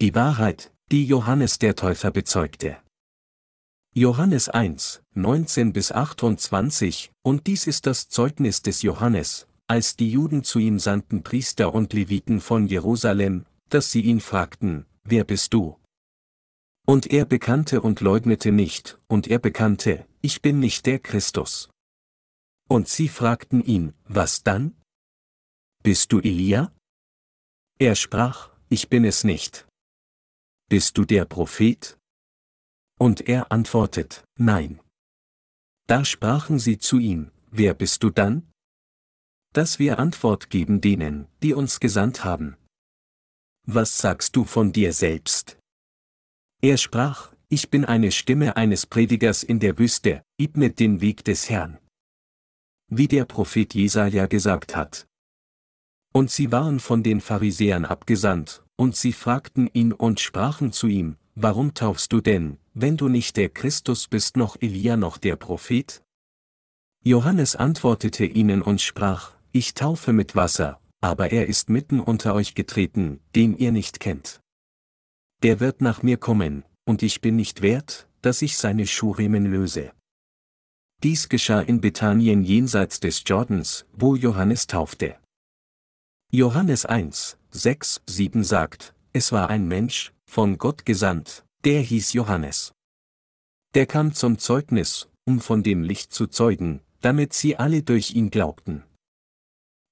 Die Wahrheit, die Johannes der Täufer bezeugte. Johannes 1, 19 bis 28, und dies ist das Zeugnis des Johannes, als die Juden zu ihm sandten Priester und Leviten von Jerusalem, dass sie ihn fragten, wer bist du? Und er bekannte und leugnete nicht, und er bekannte, ich bin nicht der Christus. Und sie fragten ihn, was dann? Bist du Elia? Er sprach, ich bin es nicht. Bist du der Prophet? Und er antwortet, nein. Da sprachen sie zu ihm, wer bist du dann? Dass wir Antwort geben denen, die uns gesandt haben. Was sagst du von dir selbst? Er sprach, ich bin eine Stimme eines Predigers in der Wüste, ebnet den Weg des Herrn. Wie der Prophet Jesaja gesagt hat. Und sie waren von den Pharisäern abgesandt, und sie fragten ihn und sprachen zu ihm, Warum taufst du denn, wenn du nicht der Christus bist noch Elia noch der Prophet? Johannes antwortete ihnen und sprach, Ich taufe mit Wasser, aber er ist mitten unter euch getreten, den ihr nicht kennt. Der wird nach mir kommen, und ich bin nicht wert, dass ich seine Schuhriemen löse. Dies geschah in Bethanien jenseits des Jordans, wo Johannes taufte. Johannes 1, 6, 7 sagt, es war ein Mensch, von Gott gesandt, der hieß Johannes. Der kam zum Zeugnis, um von dem Licht zu zeugen, damit sie alle durch ihn glaubten.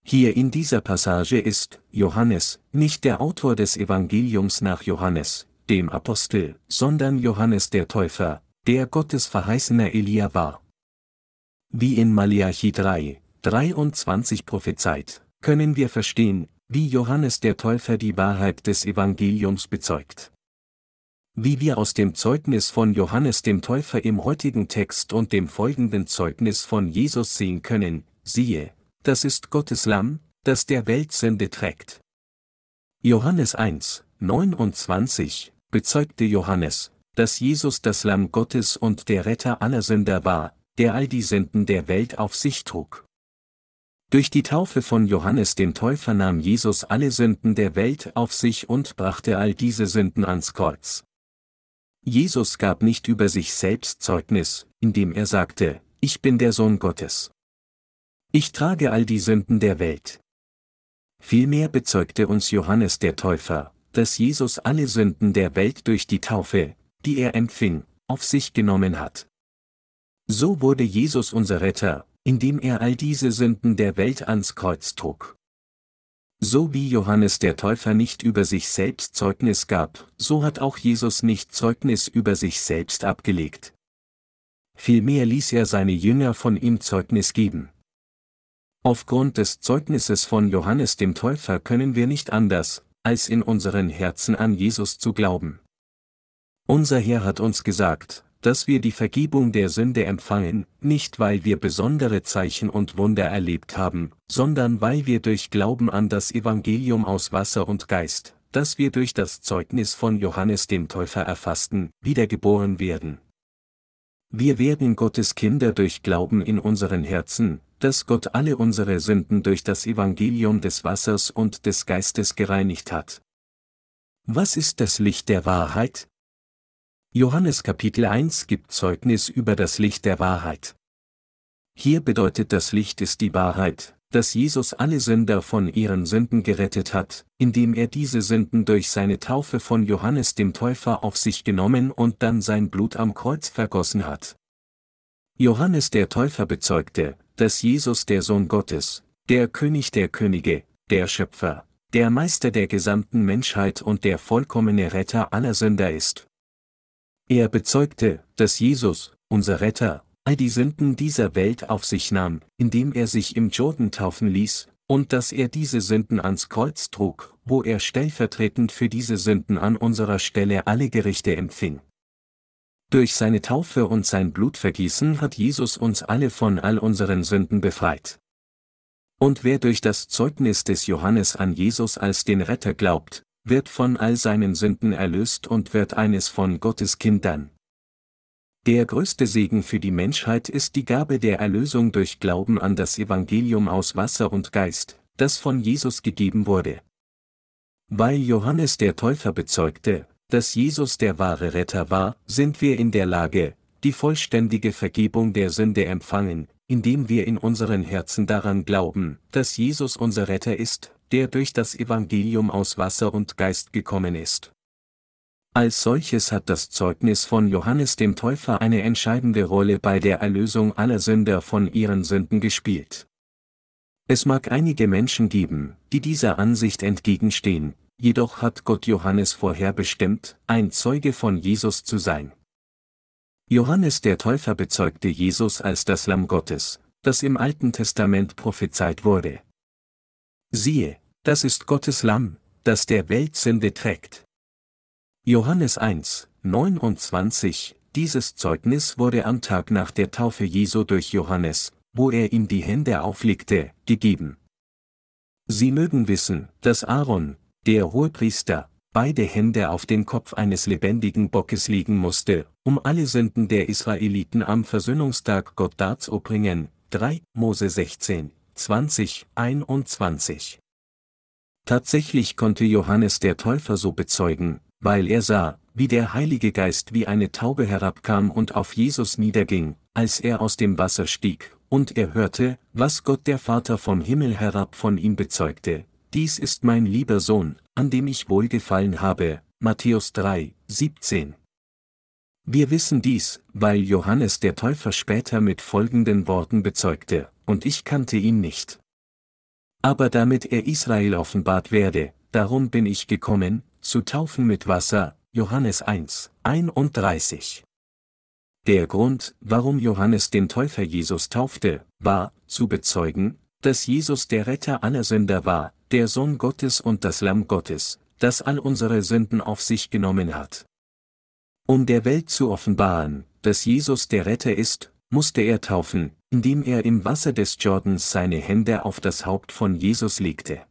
Hier in dieser Passage ist Johannes nicht der Autor des Evangeliums nach Johannes, dem Apostel, sondern Johannes der Täufer, der Gottes verheißener Elia war. Wie in Malachi 3, 23 prophezeit, können wir verstehen, wie Johannes der Täufer die Wahrheit des Evangeliums bezeugt. Wie wir aus dem Zeugnis von Johannes dem Täufer im heutigen Text und dem folgenden Zeugnis von Jesus sehen können, siehe, das ist Gottes Lamm, das der Welt Sünde trägt. Johannes 1, 29, bezeugte Johannes, dass Jesus das Lamm Gottes und der Retter aller Sünder war, der all die Sünden der Welt auf sich trug. Durch die Taufe von Johannes dem Täufer nahm Jesus alle Sünden der Welt auf sich und brachte all diese Sünden ans Kreuz. Jesus gab nicht über sich selbst Zeugnis, indem er sagte, ich bin der Sohn Gottes. Ich trage all die Sünden der Welt. Vielmehr bezeugte uns Johannes der Täufer, dass Jesus alle Sünden der Welt durch die Taufe, die er empfing, auf sich genommen hat. So wurde Jesus unser Retter, indem er all diese Sünden der Welt ans Kreuz trug. So wie Johannes der Täufer nicht über sich selbst Zeugnis gab, so hat auch Jesus nicht Zeugnis über sich selbst abgelegt. Vielmehr ließ er seine Jünger von ihm Zeugnis geben. Aufgrund des Zeugnisses von Johannes dem Täufer können wir nicht anders, als in unseren Herzen an Jesus zu glauben. Unser Herr hat uns gesagt, dass wir die Vergebung der Sünde empfangen, nicht weil wir besondere Zeichen und Wunder erlebt haben, sondern weil wir durch Glauben an das Evangelium aus Wasser und Geist, das wir durch das Zeugnis von Johannes dem Täufer erfassten, wiedergeboren werden. Wir werden Gottes Kinder durch Glauben in unseren Herzen, dass Gott alle unsere Sünden durch das Evangelium des Wassers und des Geistes gereinigt hat. Was ist das Licht der Wahrheit? Johannes Kapitel 1 gibt Zeugnis über das Licht der Wahrheit. Hier bedeutet das Licht ist die Wahrheit, dass Jesus alle Sünder von ihren Sünden gerettet hat, indem er diese Sünden durch seine Taufe von Johannes dem Täufer auf sich genommen und dann sein Blut am Kreuz vergossen hat. Johannes der Täufer bezeugte, dass Jesus der Sohn Gottes, der König der Könige, der Schöpfer, der Meister der gesamten Menschheit und der vollkommene Retter aller Sünder ist. Er bezeugte, dass Jesus, unser Retter, all die Sünden dieser Welt auf sich nahm, indem er sich im Jordan taufen ließ, und dass er diese Sünden ans Kreuz trug, wo er stellvertretend für diese Sünden an unserer Stelle alle Gerichte empfing. Durch seine Taufe und sein Blutvergießen hat Jesus uns alle von all unseren Sünden befreit. Und wer durch das Zeugnis des Johannes an Jesus als den Retter glaubt, wird von all seinen Sünden erlöst und wird eines von Gottes Kindern. Der größte Segen für die Menschheit ist die Gabe der Erlösung durch Glauben an das Evangelium aus Wasser und Geist, das von Jesus gegeben wurde. Weil Johannes der Täufer bezeugte, dass Jesus der wahre Retter war, sind wir in der Lage, die vollständige Vergebung der Sünde empfangen, indem wir in unseren Herzen daran glauben, dass Jesus unser Retter ist, der durch das Evangelium aus Wasser und Geist gekommen ist. Als solches hat das Zeugnis von Johannes dem Täufer eine entscheidende Rolle bei der Erlösung aller Sünder von ihren Sünden gespielt. Es mag einige Menschen geben, die dieser Ansicht entgegenstehen, jedoch hat Gott Johannes vorherbestimmt, ein Zeuge von Jesus zu sein. Johannes der Täufer bezeugte Jesus als das Lamm Gottes, das im Alten Testament prophezeit wurde. Siehe, das ist Gottes Lamm, das der Welt Sünde trägt. Johannes 1, 29, dieses Zeugnis wurde am Tag nach der Taufe Jesu durch Johannes, wo er ihm die Hände auflegte, gegeben. Sie mögen wissen, dass Aaron, der Hohepriester, beide Hände auf den Kopf eines lebendigen Bockes legen musste, um alle Sünden der Israeliten am Versöhnungstag Gott darzubringen. 3 Mose 16, 20, 21. Tatsächlich konnte Johannes der Täufer so bezeugen, weil er sah, wie der Heilige Geist wie eine Taube herabkam und auf Jesus niederging, als er aus dem Wasser stieg, und er hörte, was Gott der Vater vom Himmel herab von ihm bezeugte, dies ist mein lieber Sohn, an dem ich wohlgefallen habe, Matthäus 3, 17. Wir wissen dies, weil Johannes der Täufer später mit folgenden Worten bezeugte, und ich kannte ihn nicht. Aber damit er Israel offenbart werde, darum bin ich gekommen, zu taufen mit Wasser, Johannes 1, 31. Der Grund, warum Johannes den Täufer Jesus taufte, war, zu bezeugen, dass Jesus der Retter aller Sünder war, der Sohn Gottes und das Lamm Gottes, das all unsere Sünden auf sich genommen hat. Um der Welt zu offenbaren, dass Jesus der Retter ist, musste er taufen, indem er im Wasser des Jordans seine Hände auf das Haupt von Jesus legte.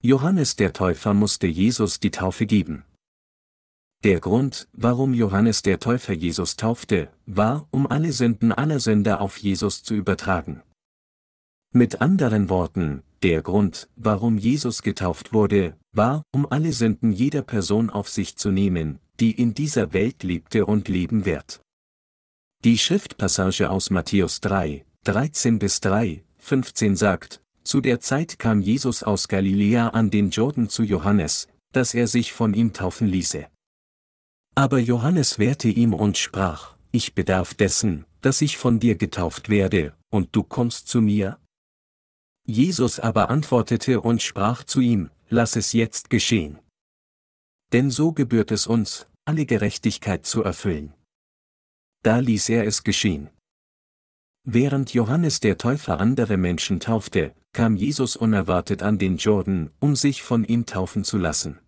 Johannes der Täufer musste Jesus die Taufe geben. Der Grund, warum Johannes der Täufer Jesus taufte, war, um alle Sünden aller Sünder auf Jesus zu übertragen. Mit anderen Worten, der Grund, warum Jesus getauft wurde, war, um alle Sünden jeder Person auf sich zu nehmen, die in dieser Welt lebte und leben wird. Die Schriftpassage aus Matthäus 3, 13 bis 3, 15 sagt, zu der Zeit kam Jesus aus Galiläa an den Jordan zu Johannes, dass er sich von ihm taufen ließe. Aber Johannes wehrte ihm und sprach, ich bedarf dessen, dass ich von dir getauft werde, und du kommst zu mir? Jesus aber antwortete und sprach zu ihm, lass es jetzt geschehen. Denn so gebührt es uns, alle Gerechtigkeit zu erfüllen. Da ließ er es geschehen. Während Johannes der Täufer andere Menschen taufte, kam Jesus unerwartet an den Jordan, um sich von ihm taufen zu lassen.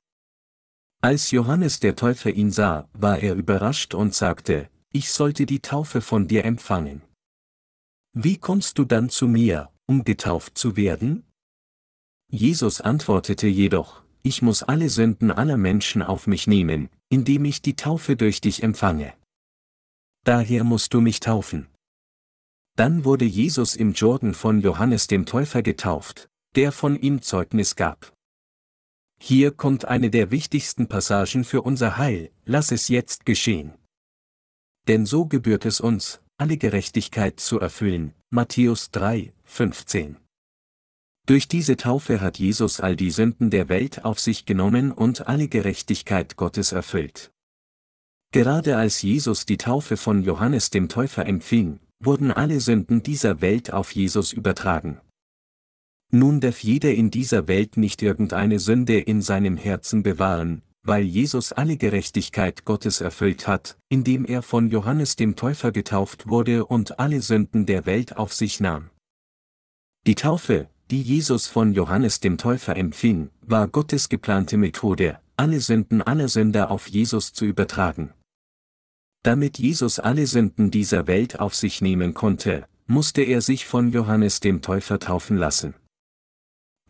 Als Johannes der Täufer ihn sah, war er überrascht und sagte, ich sollte die Taufe von dir empfangen. Wie kommst du dann zu mir, um getauft zu werden? Jesus antwortete jedoch, ich muss alle Sünden aller Menschen auf mich nehmen, indem ich die Taufe durch dich empfange. Daher musst du mich taufen. Dann wurde Jesus im Jordan von Johannes dem Täufer getauft, der von ihm Zeugnis gab. Hier kommt eine der wichtigsten Passagen für unser Heil, lass es jetzt geschehen. Denn so gebührt es uns, alle Gerechtigkeit zu erfüllen, Matthäus 3, 15. Durch diese Taufe hat Jesus all die Sünden der Welt auf sich genommen und alle Gerechtigkeit Gottes erfüllt. Gerade als Jesus die Taufe von Johannes dem Täufer empfing, wurden alle Sünden dieser Welt auf Jesus übertragen. Nun darf jeder in dieser Welt nicht irgendeine Sünde in seinem Herzen bewahren, weil Jesus alle Gerechtigkeit Gottes erfüllt hat, indem er von Johannes dem Täufer getauft wurde und alle Sünden der Welt auf sich nahm. Die Taufe, die Jesus von Johannes dem Täufer empfing, war Gottes geplante Methode, alle Sünden aller Sünder auf Jesus zu übertragen. Damit Jesus alle Sünden dieser Welt auf sich nehmen konnte, musste er sich von Johannes dem Täufer taufen lassen.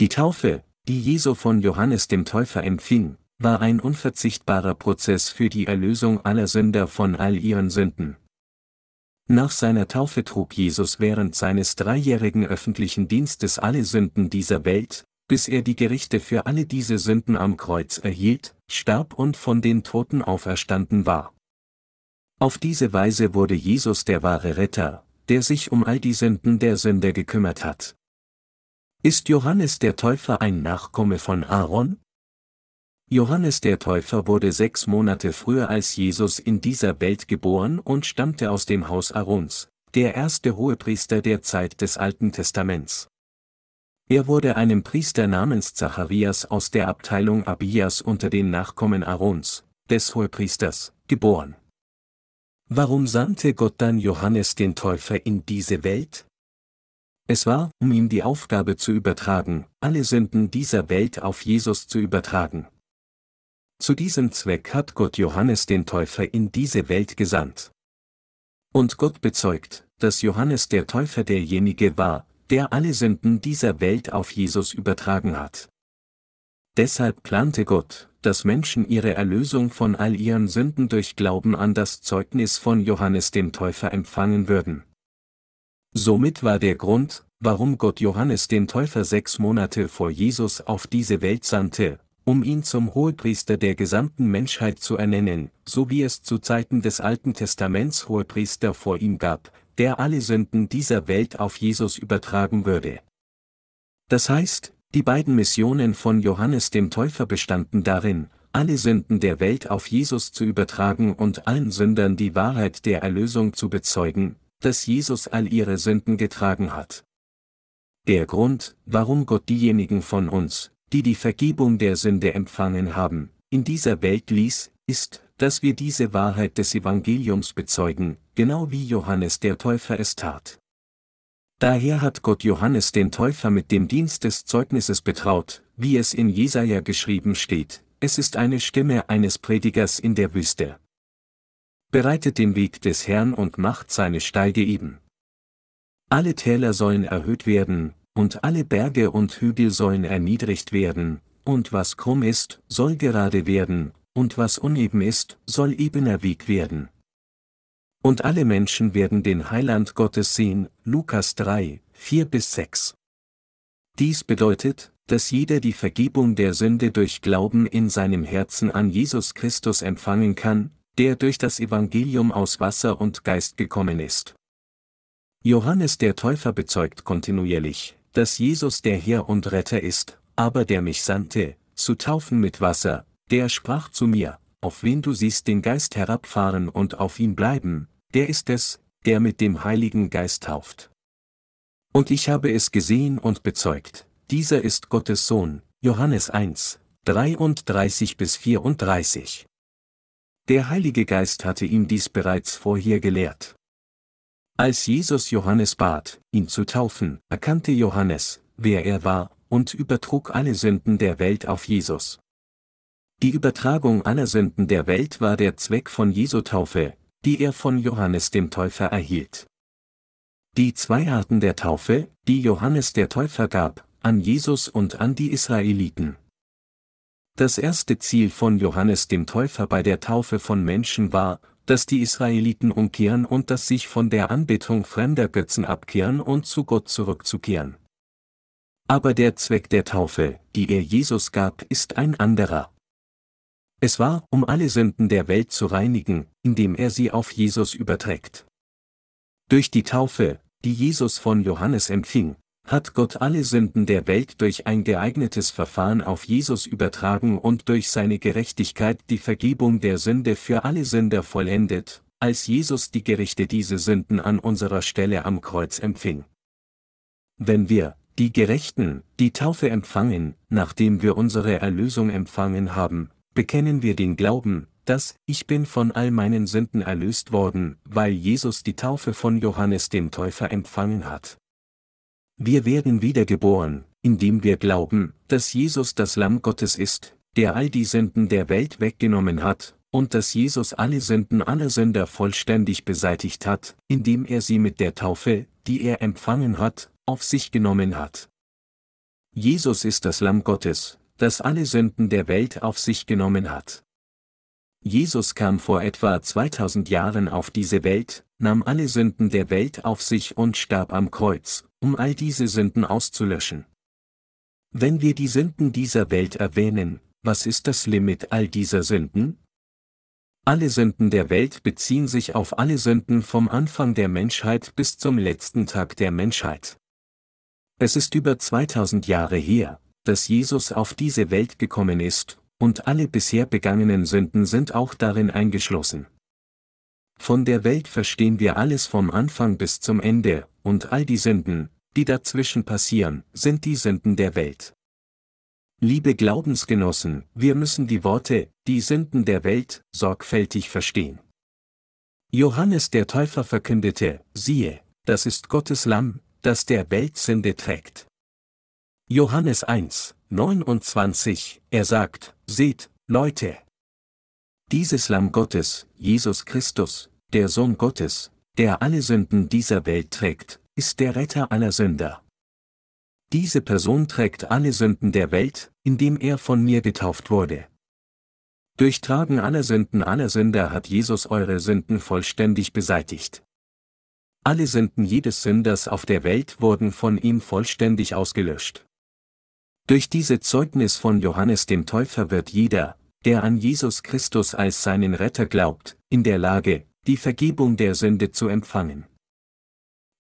Die Taufe, die Jesu von Johannes dem Täufer empfing, war ein unverzichtbarer Prozess für die Erlösung aller Sünder von all ihren Sünden. Nach seiner Taufe trug Jesus während seines dreijährigen öffentlichen Dienstes alle Sünden dieser Welt, bis er die Gerichte für alle diese Sünden am Kreuz erhielt, starb und von den Toten auferstanden war. Auf diese Weise wurde Jesus der wahre Retter, der sich um all die Sünden der Sünder gekümmert hat. Ist Johannes der Täufer ein Nachkomme von Aaron? Johannes der Täufer wurde sechs Monate früher als Jesus in dieser Welt geboren und stammte aus dem Haus Aarons, der erste Hohepriester der Zeit des Alten Testaments. Er wurde einem Priester namens Zacharias aus der Abteilung Abias unter den Nachkommen Aarons, des Hohepriesters, geboren. Warum sandte Gott dann Johannes den Täufer in diese Welt? Es war, um ihm die Aufgabe zu übertragen, alle Sünden dieser Welt auf Jesus zu übertragen. Zu diesem Zweck hat Gott Johannes den Täufer in diese Welt gesandt. Und Gott bezeugt, dass Johannes der Täufer derjenige war, der alle Sünden dieser Welt auf Jesus übertragen hat. Deshalb plante Gott, dass Menschen ihre Erlösung von all ihren Sünden durch Glauben an das Zeugnis von Johannes dem Täufer empfangen würden. Somit war der Grund, warum Gott Johannes den Täufer sechs Monate vor Jesus auf diese Welt sandte, um ihn zum Hohepriester der gesamten Menschheit zu ernennen, so wie es zu Zeiten des Alten Testaments Hohepriester vor ihm gab, der alle Sünden dieser Welt auf Jesus übertragen würde. Das heißt, die beiden Missionen von Johannes dem Täufer bestanden darin, alle Sünden der Welt auf Jesus zu übertragen und allen Sündern die Wahrheit der Erlösung zu bezeugen, dass Jesus all ihre Sünden getragen hat. Der Grund, warum Gott diejenigen von uns, die die Vergebung der Sünde empfangen haben, in dieser Welt ließ, ist, dass wir diese Wahrheit des Evangeliums bezeugen, genau wie Johannes der Täufer es tat. Daher hat Gott Johannes den Täufer mit dem Dienst des Zeugnisses betraut, wie es in Jesaja geschrieben steht, es ist eine Stimme eines Predigers in der Wüste. Bereitet den Weg des Herrn und macht seine Steige eben. Alle Täler sollen erhöht werden, und alle Berge und Hügel sollen erniedrigt werden, und was krumm ist, soll gerade werden, und was uneben ist, soll ebener Weg werden. Und alle Menschen werden den Heiland Gottes sehen, Lukas 3, 4 bis 6. Dies bedeutet, dass jeder die Vergebung der Sünde durch Glauben in seinem Herzen an Jesus Christus empfangen kann, der durch das Evangelium aus Wasser und Geist gekommen ist. Johannes der Täufer bezeugt kontinuierlich, dass Jesus der Herr und Retter ist, aber der mich sandte, zu taufen mit Wasser, der sprach zu mir, auf wen du siehst den Geist herabfahren und auf ihn bleiben, der ist es, der mit dem Heiligen Geist tauft. Und ich habe es gesehen und bezeugt, dieser ist Gottes Sohn, Johannes 1, 33 bis 34. Der Heilige Geist hatte ihm dies bereits vorher gelehrt. Als Jesus Johannes bat, ihn zu taufen, erkannte Johannes, wer er war, und übertrug alle Sünden der Welt auf Jesus. Die Übertragung aller Sünden der Welt war der Zweck von Jesu Taufe, die er von Johannes dem Täufer erhielt. Die zwei Arten der Taufe, die Johannes der Täufer gab, an Jesus und an die Israeliten. Das erste Ziel von Johannes dem Täufer bei der Taufe von Menschen war, dass die Israeliten umkehren und dass sich von der Anbetung fremder Götzen abkehren und zu Gott zurückzukehren. Aber der Zweck der Taufe, die er Jesus gab, ist ein anderer. Es war, um alle Sünden der Welt zu reinigen, indem er sie auf Jesus überträgt. Durch die Taufe, die Jesus von Johannes empfing, hat Gott alle Sünden der Welt durch ein geeignetes Verfahren auf Jesus übertragen und durch seine Gerechtigkeit die Vergebung der Sünde für alle Sünder vollendet, als Jesus die Gerichte diese Sünden an unserer Stelle am Kreuz empfing. Wenn wir, die Gerechten, die Taufe empfangen, nachdem wir unsere Erlösung empfangen haben, bekennen wir den Glauben, dass ich bin von all meinen Sünden erlöst worden, weil Jesus die Taufe von Johannes dem Täufer empfangen hat. Wir werden wiedergeboren, indem wir glauben, dass Jesus das Lamm Gottes ist, der all die Sünden der Welt weggenommen hat, und dass Jesus alle Sünden aller Sünder vollständig beseitigt hat, indem er sie mit der Taufe, die er empfangen hat, auf sich genommen hat. Jesus ist das Lamm Gottes, das alle Sünden der Welt auf sich genommen hat. Jesus kam vor etwa 2000 Jahren auf diese Welt, nahm alle Sünden der Welt auf sich und starb am Kreuz, um all diese Sünden auszulöschen. Wenn wir die Sünden dieser Welt erwähnen, was ist das Limit all dieser Sünden? Alle Sünden der Welt beziehen sich auf alle Sünden vom Anfang der Menschheit bis zum letzten Tag der Menschheit. Es ist über 2000 Jahre her, dass Jesus auf diese Welt gekommen ist, und alle bisher begangenen Sünden sind auch darin eingeschlossen. Von der Welt verstehen wir alles vom Anfang bis zum Ende, und all die Sünden, die dazwischen passieren, sind die Sünden der Welt. Liebe Glaubensgenossen, wir müssen die Worte, die Sünden der Welt, sorgfältig verstehen. Johannes der Täufer verkündete, siehe, das ist Gottes Lamm, das der Welt Sünde trägt. Johannes 1, 29, er sagt, seht, Leute. Dieses Lamm Gottes, Jesus Christus, der Sohn Gottes, der alle Sünden dieser Welt trägt, ist der Retter aller Sünder. Diese Person trägt alle Sünden der Welt, indem er von mir getauft wurde. Durch Tragen aller Sünden aller Sünder hat Jesus eure Sünden vollständig beseitigt. Alle Sünden jedes Sünders auf der Welt wurden von ihm vollständig ausgelöscht. Durch diese Zeugnis von Johannes dem Täufer wird jeder, der an Jesus Christus als seinen Retter glaubt, in der Lage, die Vergebung der Sünde zu empfangen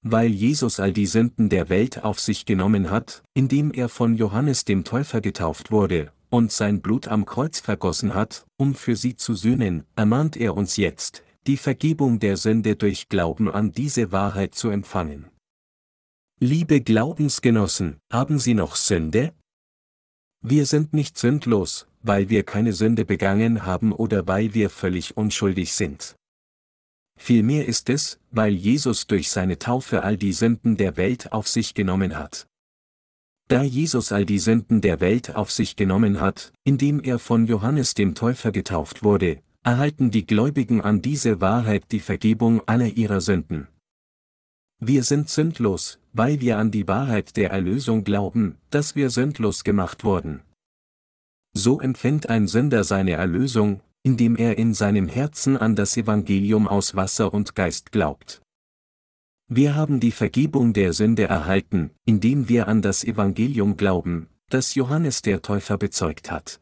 weil Jesus all die Sünden der Welt auf sich genommen hat, indem er von Johannes dem Täufer getauft wurde, und sein Blut am Kreuz vergossen hat, um für sie zu sühnen, ermahnt er uns jetzt, die Vergebung der Sünde durch Glauben an diese Wahrheit zu empfangen. Liebe Glaubensgenossen, haben Sie noch Sünde? Wir sind nicht sündlos, weil wir keine Sünde begangen haben oder weil wir völlig unschuldig sind. Vielmehr ist es, weil Jesus durch seine Taufe all die Sünden der Welt auf sich genommen hat. Da Jesus all die Sünden der Welt auf sich genommen hat, indem er von Johannes dem Täufer getauft wurde, erhalten die Gläubigen an diese Wahrheit die Vergebung aller ihrer Sünden. Wir sind sündlos, weil wir an die Wahrheit der Erlösung glauben, dass wir sündlos gemacht wurden. So empfängt ein Sünder seine Erlösung, indem er in seinem Herzen an das Evangelium aus Wasser und Geist glaubt. Wir haben die Vergebung der Sünde erhalten, indem wir an das Evangelium glauben, das Johannes der Täufer bezeugt hat.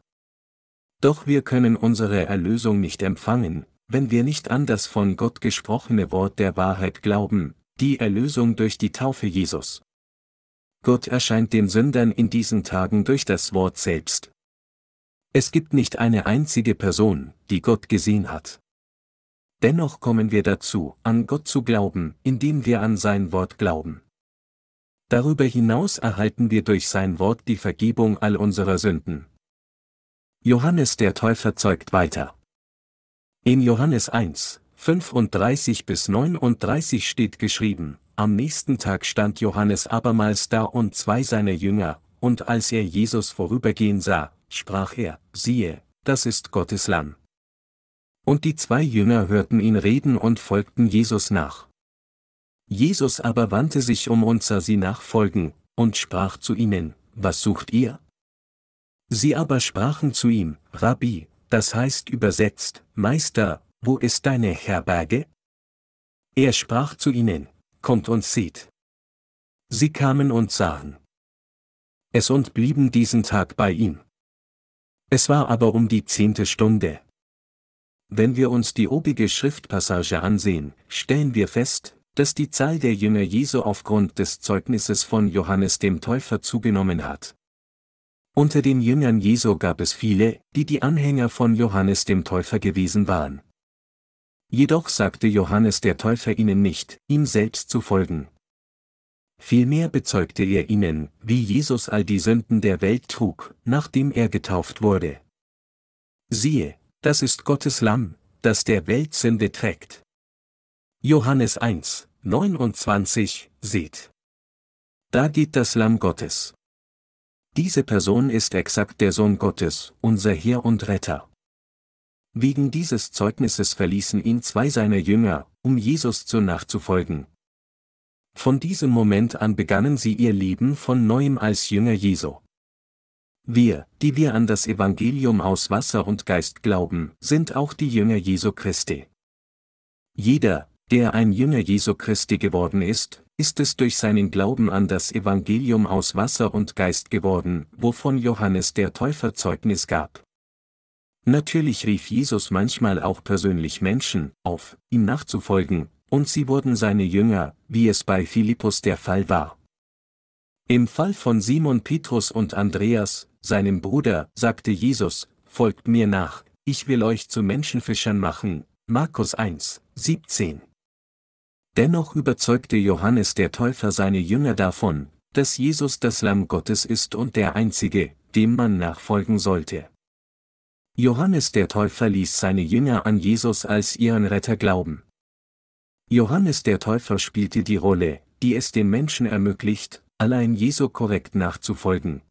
Doch wir können unsere Erlösung nicht empfangen, wenn wir nicht an das von Gott gesprochene Wort der Wahrheit glauben, die Erlösung durch die Taufe Jesus. Gott erscheint den Sündern in diesen Tagen durch das Wort selbst, es gibt nicht eine einzige Person, die Gott gesehen hat. Dennoch kommen wir dazu, an Gott zu glauben, indem wir an sein Wort glauben. Darüber hinaus erhalten wir durch sein Wort die Vergebung all unserer Sünden. Johannes der Täufer zeugt weiter. In Johannes 1, 35 bis 39 steht geschrieben, am nächsten Tag stand Johannes abermals da und zwei seiner Jünger, und als er Jesus vorübergehen sah, sprach er, siehe, das ist Gottes Lamm. Und die zwei Jünger hörten ihn reden und folgten Jesus nach. Jesus aber wandte sich um und sah sie nachfolgen, und sprach zu ihnen, Was sucht ihr? Sie aber sprachen zu ihm, Rabbi, das heißt übersetzt, Meister, wo ist deine Herberge? Er sprach zu ihnen, Kommt und seht. Sie kamen und sahen. Es und blieben diesen Tag bei ihm. Es war aber um die zehnte Stunde. Wenn wir uns die obige Schriftpassage ansehen, stellen wir fest, dass die Zahl der Jünger Jesu aufgrund des Zeugnisses von Johannes dem Täufer zugenommen hat. Unter den Jüngern Jesu gab es viele, die die Anhänger von Johannes dem Täufer gewesen waren. Jedoch sagte Johannes der Täufer ihnen nicht, ihm selbst zu folgen. Vielmehr bezeugte er ihnen, wie Jesus all die Sünden der Welt trug, nachdem er getauft wurde. Siehe, das ist Gottes Lamm, das der Welt Sünde trägt. Johannes 1, 29, seht. Da geht das Lamm Gottes. Diese Person ist exakt der Sohn Gottes, unser Herr und Retter. Wegen dieses Zeugnisses verließen ihn zwei seiner Jünger, um Jesus zu nachzufolgen, von diesem Moment an begannen sie ihr Leben von neuem als Jünger Jesu. Wir, die wir an das Evangelium aus Wasser und Geist glauben, sind auch die Jünger Jesu Christi. Jeder, der ein Jünger Jesu Christi geworden ist, ist es durch seinen Glauben an das Evangelium aus Wasser und Geist geworden, wovon Johannes der Täufer Zeugnis gab. Natürlich rief Jesus manchmal auch persönlich Menschen auf, ihm nachzufolgen, und sie wurden seine Jünger, wie es bei Philippus der Fall war. Im Fall von Simon Petrus und Andreas, seinem Bruder, sagte Jesus, Folgt mir nach, ich will euch zu Menschenfischern machen, Markus 1, 17. Dennoch überzeugte Johannes der Täufer seine Jünger davon, dass Jesus das Lamm Gottes ist und der Einzige, dem man nachfolgen sollte. Johannes der Täufer ließ seine Jünger an Jesus als ihren Retter glauben. Johannes der Täufer spielte die Rolle, die es den Menschen ermöglicht, allein Jesu korrekt nachzufolgen.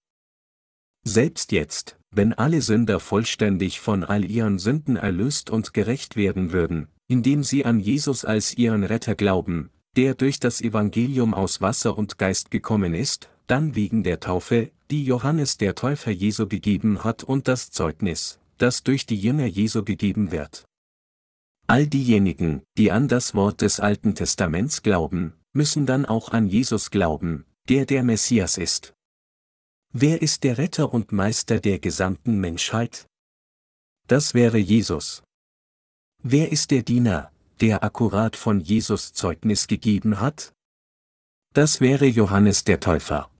Selbst jetzt, wenn alle Sünder vollständig von all ihren Sünden erlöst und gerecht werden würden, indem sie an Jesus als ihren Retter glauben, der durch das Evangelium aus Wasser und Geist gekommen ist, dann wegen der Taufe, die Johannes der Täufer Jesu gegeben hat und das Zeugnis, das durch die Jünger Jesu gegeben wird. All diejenigen, die an das Wort des Alten Testaments glauben, müssen dann auch an Jesus glauben, der der Messias ist. Wer ist der Retter und Meister der gesamten Menschheit? Das wäre Jesus. Wer ist der Diener, der akkurat von Jesus Zeugnis gegeben hat? Das wäre Johannes der Täufer.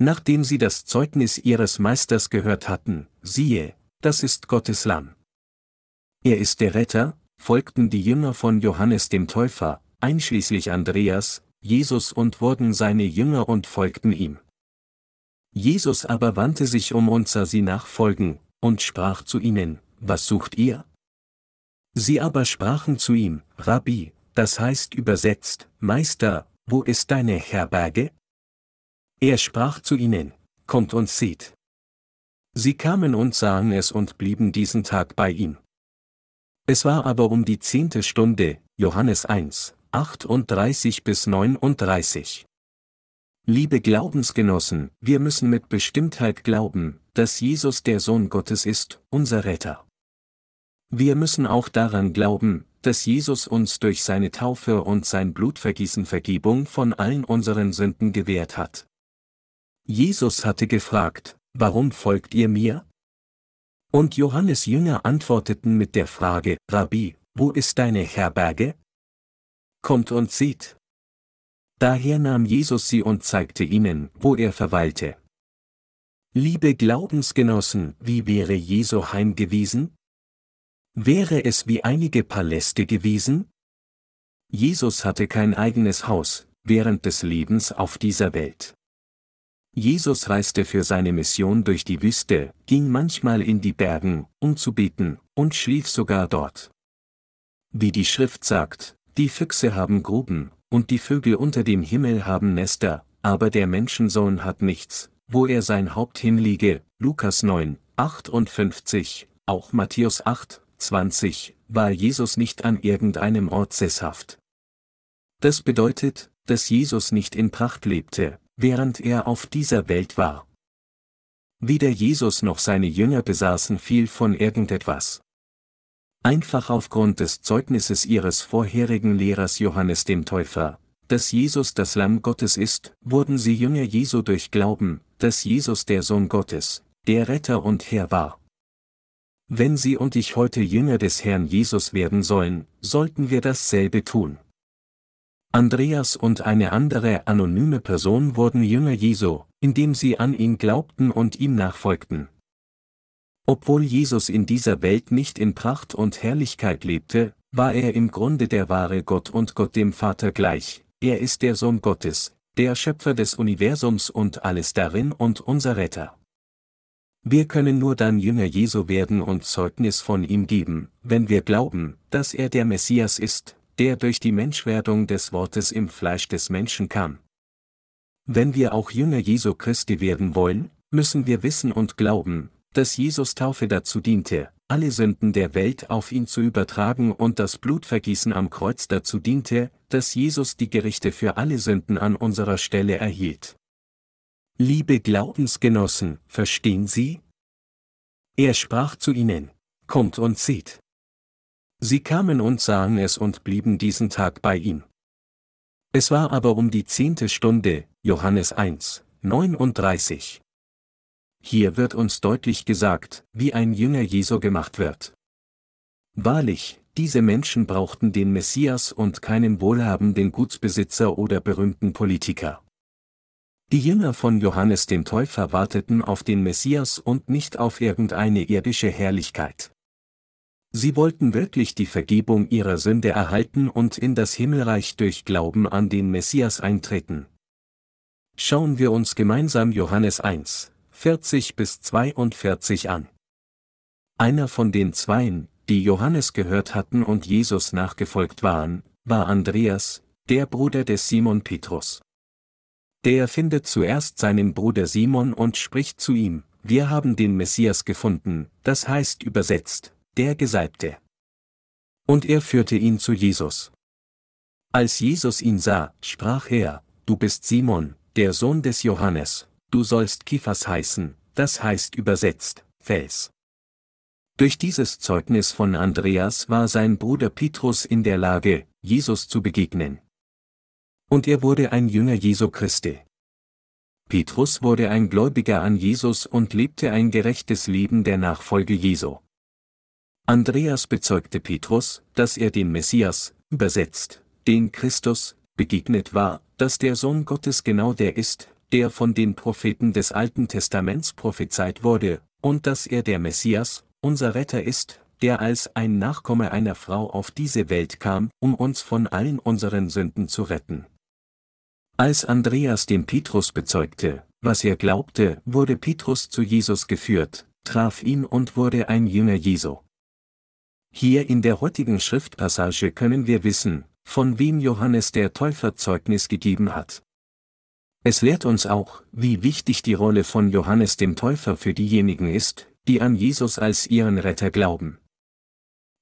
Nachdem sie das Zeugnis ihres Meisters gehört hatten, siehe, das ist Gottes Lamm. Er ist der Retter, folgten die Jünger von Johannes dem Täufer, einschließlich Andreas, Jesus und wurden seine Jünger und folgten ihm. Jesus aber wandte sich um und sah sie nachfolgen, und sprach zu ihnen, Was sucht ihr? Sie aber sprachen zu ihm, Rabbi, das heißt übersetzt, Meister, wo ist deine Herberge? Er sprach zu ihnen, Kommt und seht. Sie kamen und sahen es und blieben diesen Tag bei ihm. Es war aber um die zehnte Stunde, Johannes 1, 38 bis 39. Liebe Glaubensgenossen, wir müssen mit Bestimmtheit glauben, dass Jesus der Sohn Gottes ist, unser Retter. Wir müssen auch daran glauben, dass Jesus uns durch seine Taufe und sein Blutvergießen Vergebung von allen unseren Sünden gewährt hat. Jesus hatte gefragt, Warum folgt ihr mir? Und Johannes Jünger antworteten mit der Frage, Rabbi, wo ist deine Herberge? Kommt und seht. Daher nahm Jesus sie und zeigte ihnen, wo er verweilte. Liebe Glaubensgenossen, wie wäre Jesu Heim gewesen? Wäre es wie einige Paläste gewesen? Jesus hatte kein eigenes Haus, während des Lebens auf dieser Welt. Jesus reiste für seine Mission durch die Wüste, ging manchmal in die Bergen, um zu beten, und schlief sogar dort. Wie die Schrift sagt, die Füchse haben Gruben, und die Vögel unter dem Himmel haben Nester, aber der Menschensohn hat nichts, wo er sein Haupt hinliege, Lukas 9, 58, auch Matthäus 8, 20, war Jesus nicht an irgendeinem Ort sesshaft. Das bedeutet, dass Jesus nicht in Pracht lebte, während er auf dieser Welt war. Weder Jesus noch seine Jünger besaßen viel von irgendetwas. Einfach aufgrund des Zeugnisses ihres vorherigen Lehrers Johannes dem Täufer, dass Jesus das Lamm Gottes ist, wurden sie Jünger Jesu durch Glauben, dass Jesus der Sohn Gottes, der Retter und Herr war. Wenn Sie und ich heute Jünger des Herrn Jesus werden sollen, sollten wir dasselbe tun. Andreas und eine andere anonyme Person wurden Jünger Jesu, indem sie an ihn glaubten und ihm nachfolgten. Obwohl Jesus in dieser Welt nicht in Pracht und Herrlichkeit lebte, war er im Grunde der wahre Gott und Gott dem Vater gleich, er ist der Sohn Gottes, der Schöpfer des Universums und alles darin und unser Retter. Wir können nur dann Jünger Jesu werden und Zeugnis von ihm geben, wenn wir glauben, dass er der Messias ist, der durch die Menschwerdung des Wortes im Fleisch des Menschen kam. Wenn wir auch Jünger Jesu Christi werden wollen, müssen wir wissen und glauben, dass Jesus Taufe dazu diente, alle Sünden der Welt auf ihn zu übertragen und das Blutvergießen am Kreuz dazu diente, dass Jesus die Gerichte für alle Sünden an unserer Stelle erhielt. Liebe Glaubensgenossen, verstehen Sie? Er sprach zu ihnen, Kommt und seht. Sie kamen und sahen es und blieben diesen Tag bei ihm. Es war aber um die zehnte Stunde, Johannes 1, 39. Hier wird uns deutlich gesagt, wie ein Jünger Jesu gemacht wird. Wahrlich, diese Menschen brauchten den Messias und keinen wohlhabenden Gutsbesitzer oder berühmten Politiker. Die Jünger von Johannes dem Täufer warteten auf den Messias und nicht auf irgendeine irdische Herrlichkeit. Sie wollten wirklich die Vergebung ihrer Sünde erhalten und in das Himmelreich durch Glauben an den Messias eintreten. Schauen wir uns gemeinsam Johannes 1, 40 bis 42 an. Einer von den Zweien, die Johannes gehört hatten und Jesus nachgefolgt waren, war Andreas, der Bruder des Simon Petrus. Der findet zuerst seinen Bruder Simon und spricht zu ihm, wir haben den Messias gefunden, das heißt übersetzt, der Gesalbte. Und er führte ihn zu Jesus. Als Jesus ihn sah, sprach er, du bist Simon, der Sohn des Johannes, du sollst Kiphas heißen, das heißt übersetzt, Fels. Durch dieses Zeugnis von Andreas war sein Bruder Petrus in der Lage, Jesus zu begegnen und er wurde ein Jünger Jesu Christi. Petrus wurde ein Gläubiger an Jesus und lebte ein gerechtes Leben der Nachfolge Jesu. Andreas bezeugte Petrus, dass er dem Messias, übersetzt, den Christus, begegnet war, dass der Sohn Gottes genau der ist, der von den Propheten des Alten Testaments prophezeit wurde, und dass er der Messias, unser Retter ist, der als ein Nachkomme einer Frau auf diese Welt kam, um uns von allen unseren Sünden zu retten. Als Andreas dem Petrus bezeugte, was er glaubte, wurde Petrus zu Jesus geführt, traf ihn und wurde ein Jünger Jesu. Hier in der heutigen Schriftpassage können wir wissen, von wem Johannes der Täufer Zeugnis gegeben hat. Es lehrt uns auch, wie wichtig die Rolle von Johannes dem Täufer für diejenigen ist, die an Jesus als ihren Retter glauben.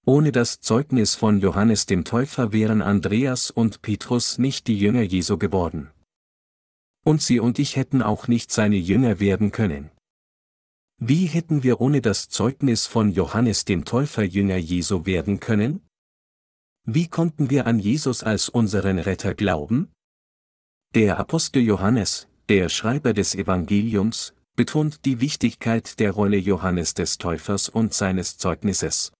Ohne das Zeugnis von Johannes dem Täufer wären Andreas und Petrus nicht die Jünger Jesu geworden. Und sie und ich hätten auch nicht seine Jünger werden können. Wie hätten wir ohne das Zeugnis von Johannes dem Täufer Jünger Jesu werden können? Wie konnten wir an Jesus als unseren Retter glauben? Der Apostel Johannes, der Schreiber des Evangeliums, betont die Wichtigkeit der Rolle Johannes des Täufers und seines Zeugnisses.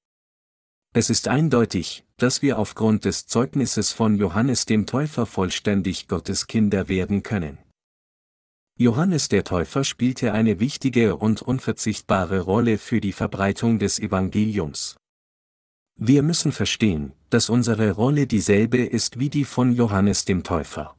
Es ist eindeutig, dass wir aufgrund des Zeugnisses von Johannes dem Täufer vollständig Gottes Kinder werden können. Johannes der Täufer spielte eine wichtige und unverzichtbare Rolle für die Verbreitung des Evangeliums. Wir müssen verstehen, dass unsere Rolle dieselbe ist wie die von Johannes dem Täufer.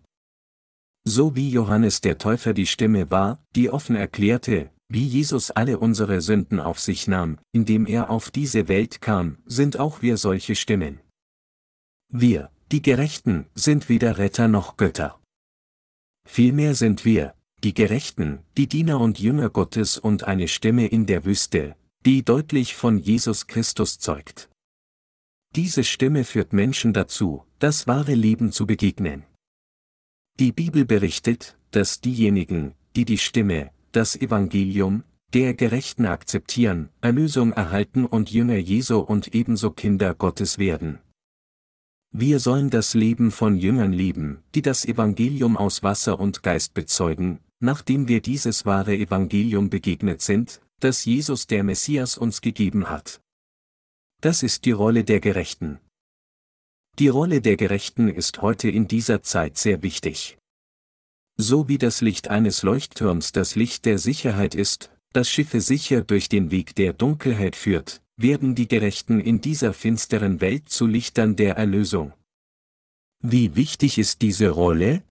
So wie Johannes der Täufer die Stimme war, die offen erklärte, wie Jesus alle unsere Sünden auf sich nahm, indem er auf diese Welt kam, sind auch wir solche Stimmen. Wir, die Gerechten, sind weder Retter noch Götter. Vielmehr sind wir, die Gerechten, die Diener und Jünger Gottes und eine Stimme in der Wüste, die deutlich von Jesus Christus zeugt. Diese Stimme führt Menschen dazu, das wahre Leben zu begegnen. Die Bibel berichtet, dass diejenigen, die die Stimme, das Evangelium, der Gerechten akzeptieren, Erlösung erhalten und Jünger Jesu und ebenso Kinder Gottes werden. Wir sollen das Leben von Jüngern lieben, die das Evangelium aus Wasser und Geist bezeugen, nachdem wir dieses wahre Evangelium begegnet sind, das Jesus der Messias uns gegeben hat. Das ist die Rolle der Gerechten. Die Rolle der Gerechten ist heute in dieser Zeit sehr wichtig. So wie das Licht eines Leuchtturms das Licht der Sicherheit ist, das Schiffe sicher durch den Weg der Dunkelheit führt, werden die Gerechten in dieser finsteren Welt zu Lichtern der Erlösung. Wie wichtig ist diese Rolle?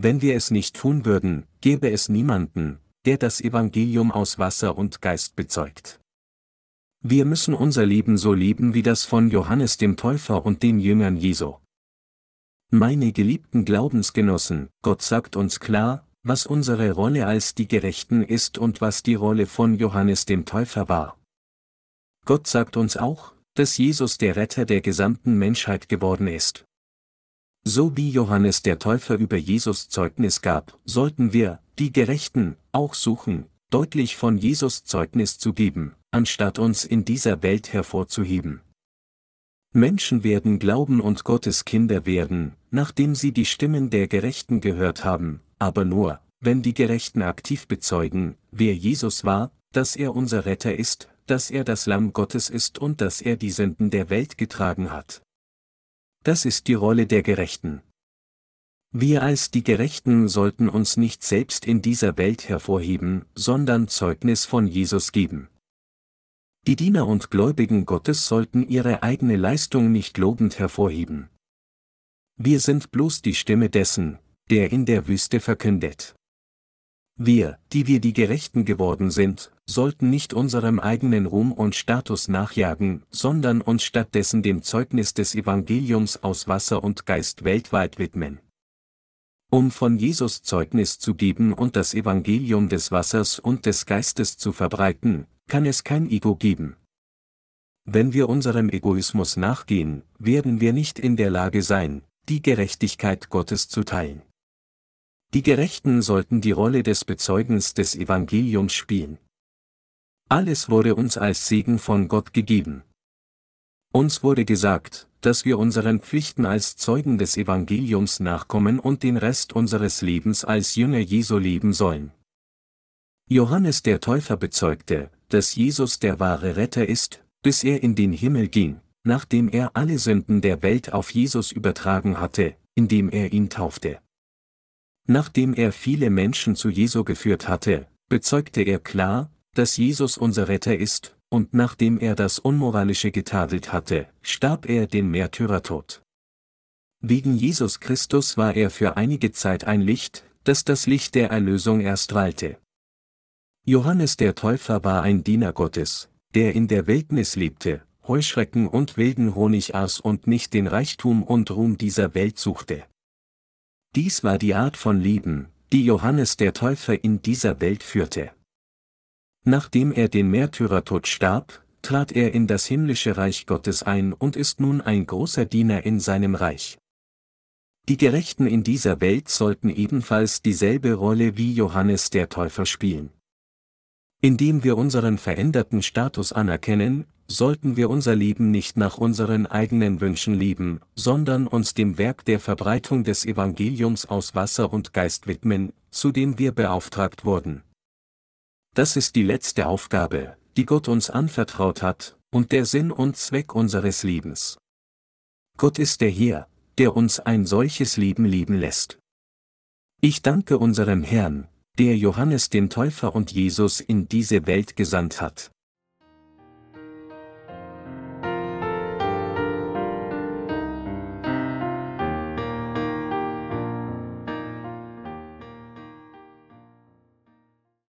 Wenn wir es nicht tun würden, gäbe es niemanden, der das Evangelium aus Wasser und Geist bezeugt. Wir müssen unser Leben so leben wie das von Johannes dem Täufer und den Jüngern Jesu. Meine geliebten Glaubensgenossen, Gott sagt uns klar, was unsere Rolle als die Gerechten ist und was die Rolle von Johannes dem Täufer war. Gott sagt uns auch, dass Jesus der Retter der gesamten Menschheit geworden ist. So wie Johannes der Täufer über Jesus Zeugnis gab, sollten wir, die Gerechten, auch suchen, deutlich von Jesus Zeugnis zu geben, anstatt uns in dieser Welt hervorzuheben. Menschen werden glauben und Gottes Kinder werden, nachdem sie die Stimmen der Gerechten gehört haben, aber nur, wenn die Gerechten aktiv bezeugen, wer Jesus war, dass er unser Retter ist, dass er das Lamm Gottes ist und dass er die Sünden der Welt getragen hat. Das ist die Rolle der Gerechten. Wir als die Gerechten sollten uns nicht selbst in dieser Welt hervorheben, sondern Zeugnis von Jesus geben. Die Diener und Gläubigen Gottes sollten ihre eigene Leistung nicht lobend hervorheben. Wir sind bloß die Stimme dessen, der in der Wüste verkündet. Wir, die wir die Gerechten geworden sind, sollten nicht unserem eigenen Ruhm und Status nachjagen, sondern uns stattdessen dem Zeugnis des Evangeliums aus Wasser und Geist weltweit widmen. Um von Jesus Zeugnis zu geben und das Evangelium des Wassers und des Geistes zu verbreiten, kann es kein Ego geben. Wenn wir unserem Egoismus nachgehen, werden wir nicht in der Lage sein, die Gerechtigkeit Gottes zu teilen. Die Gerechten sollten die Rolle des Bezeugens des Evangeliums spielen. Alles wurde uns als Segen von Gott gegeben. Uns wurde gesagt, dass wir unseren Pflichten als Zeugen des Evangeliums nachkommen und den Rest unseres Lebens als Jünger Jesu leben sollen. Johannes der Täufer bezeugte, dass Jesus der wahre Retter ist, bis er in den Himmel ging, nachdem er alle Sünden der Welt auf Jesus übertragen hatte, indem er ihn taufte. Nachdem er viele Menschen zu Jesu geführt hatte, bezeugte er klar, dass Jesus unser Retter ist, und nachdem er das Unmoralische getadelt hatte, starb er den Märtyrertod. Wegen Jesus Christus war er für einige Zeit ein Licht, das das Licht der Erlösung erstrahlte. Johannes der Täufer war ein Diener Gottes, der in der Wildnis lebte, Heuschrecken und wilden Honig aß und nicht den Reichtum und Ruhm dieser Welt suchte. Dies war die Art von Leben, die Johannes der Täufer in dieser Welt führte. Nachdem er den Märtyrertod starb, trat er in das himmlische Reich Gottes ein und ist nun ein großer Diener in seinem Reich. Die Gerechten in dieser Welt sollten ebenfalls dieselbe Rolle wie Johannes der Täufer spielen. Indem wir unseren veränderten Status anerkennen, sollten wir unser Leben nicht nach unseren eigenen Wünschen leben, sondern uns dem Werk der Verbreitung des Evangeliums aus Wasser und Geist widmen, zu dem wir beauftragt wurden. Das ist die letzte Aufgabe, die Gott uns anvertraut hat, und der Sinn und Zweck unseres Lebens. Gott ist der Herr, der uns ein solches Leben leben lässt. Ich danke unserem Herrn, der Johannes den Täufer und Jesus in diese Welt gesandt hat.